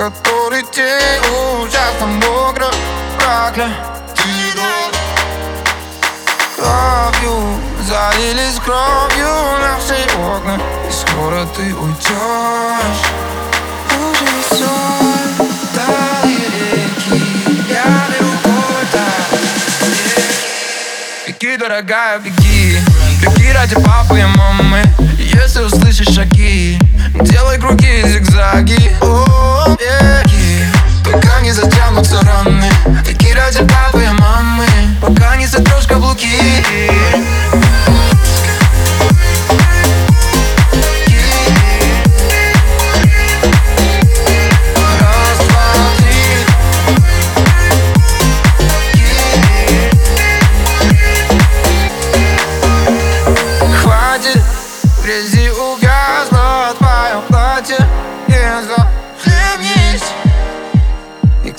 который день ужасно мокро Прокля Кровью залились кровью наши окна И скоро ты уйдешь Уже все Дальние реки Я беру куда Беги, дорогая, беги. Беги ради папы и мамы. Если услышишь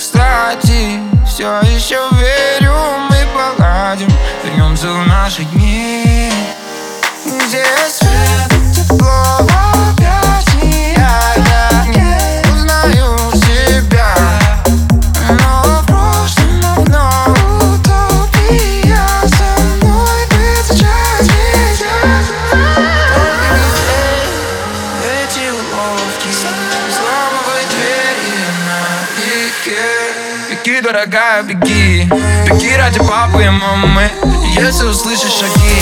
кстати, все еще верю Мы поладим, вернемся в наши дни. Где дорогая, беги. Беги ради папы и мамы. Если услышишь шаги